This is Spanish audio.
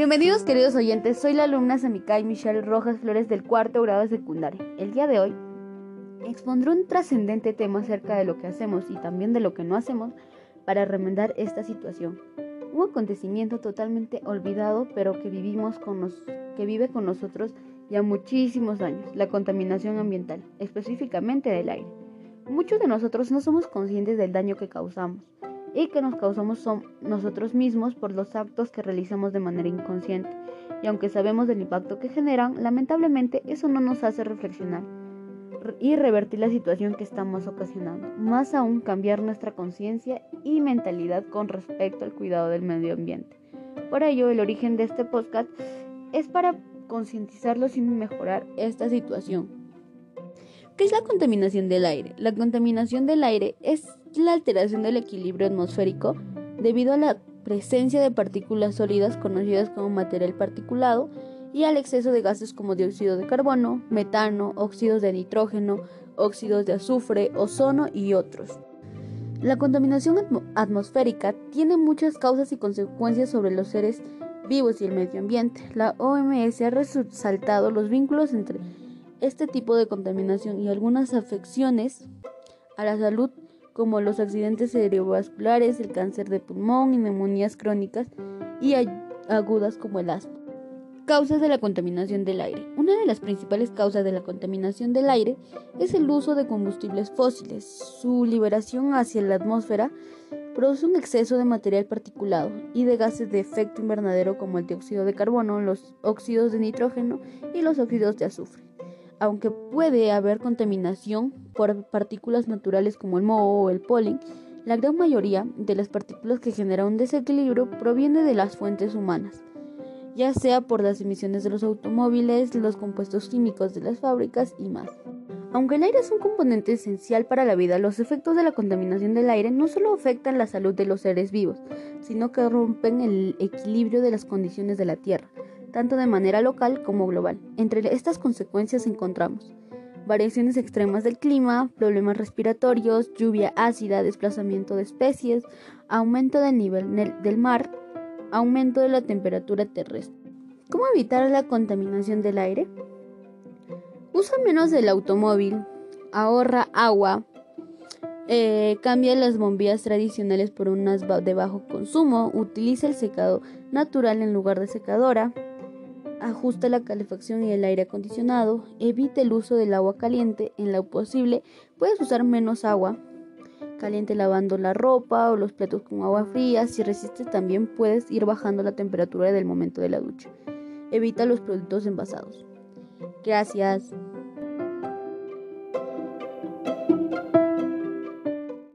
Bienvenidos queridos oyentes, soy la alumna Samikai Michelle Rojas Flores del cuarto grado de secundaria. El día de hoy expondré un trascendente tema acerca de lo que hacemos y también de lo que no hacemos para remendar esta situación. Un acontecimiento totalmente olvidado pero que vivimos con nos, que vive con nosotros ya muchísimos años, la contaminación ambiental, específicamente del aire. Muchos de nosotros no somos conscientes del daño que causamos y que nos causamos nosotros mismos por los actos que realizamos de manera inconsciente. Y aunque sabemos del impacto que generan, lamentablemente eso no nos hace reflexionar y revertir la situación que estamos ocasionando. Más aún cambiar nuestra conciencia y mentalidad con respecto al cuidado del medio ambiente. Por ello, el origen de este podcast es para concientizarlos y mejorar esta situación. ¿Qué es la contaminación del aire? La contaminación del aire es la alteración del equilibrio atmosférico debido a la presencia de partículas sólidas conocidas como material particulado y al exceso de gases como dióxido de carbono, metano, óxidos de nitrógeno, óxidos de azufre, ozono y otros. La contaminación atmosférica tiene muchas causas y consecuencias sobre los seres vivos y el medio ambiente. La OMS ha resaltado los vínculos entre este tipo de contaminación y algunas afecciones a la salud como los accidentes cerebrovasculares, el cáncer de pulmón y neumonías crónicas y agudas como el asma. Causas de la contaminación del aire. Una de las principales causas de la contaminación del aire es el uso de combustibles fósiles. Su liberación hacia la atmósfera produce un exceso de material particulado y de gases de efecto invernadero como el dióxido de carbono, los óxidos de nitrógeno y los óxidos de azufre aunque puede haber contaminación por partículas naturales como el moho o el polen, la gran mayoría de las partículas que generan un desequilibrio proviene de las fuentes humanas, ya sea por las emisiones de los automóviles, los compuestos químicos de las fábricas y más. Aunque el aire es un componente esencial para la vida, los efectos de la contaminación del aire no solo afectan la salud de los seres vivos, sino que rompen el equilibrio de las condiciones de la Tierra, tanto de manera local como global. Entre estas consecuencias encontramos variaciones extremas del clima, problemas respiratorios, lluvia ácida, desplazamiento de especies, aumento del nivel del mar, aumento de la temperatura terrestre. ¿Cómo evitar la contaminación del aire? Usa menos del automóvil, ahorra agua, eh, cambia las bombillas tradicionales por unas de bajo consumo, utiliza el secado natural en lugar de secadora, ajusta la calefacción y el aire acondicionado, evite el uso del agua caliente en lo posible, puedes usar menos agua caliente lavando la ropa o los platos con agua fría, si resistes también puedes ir bajando la temperatura del momento de la ducha. Evita los productos envasados. Gracias.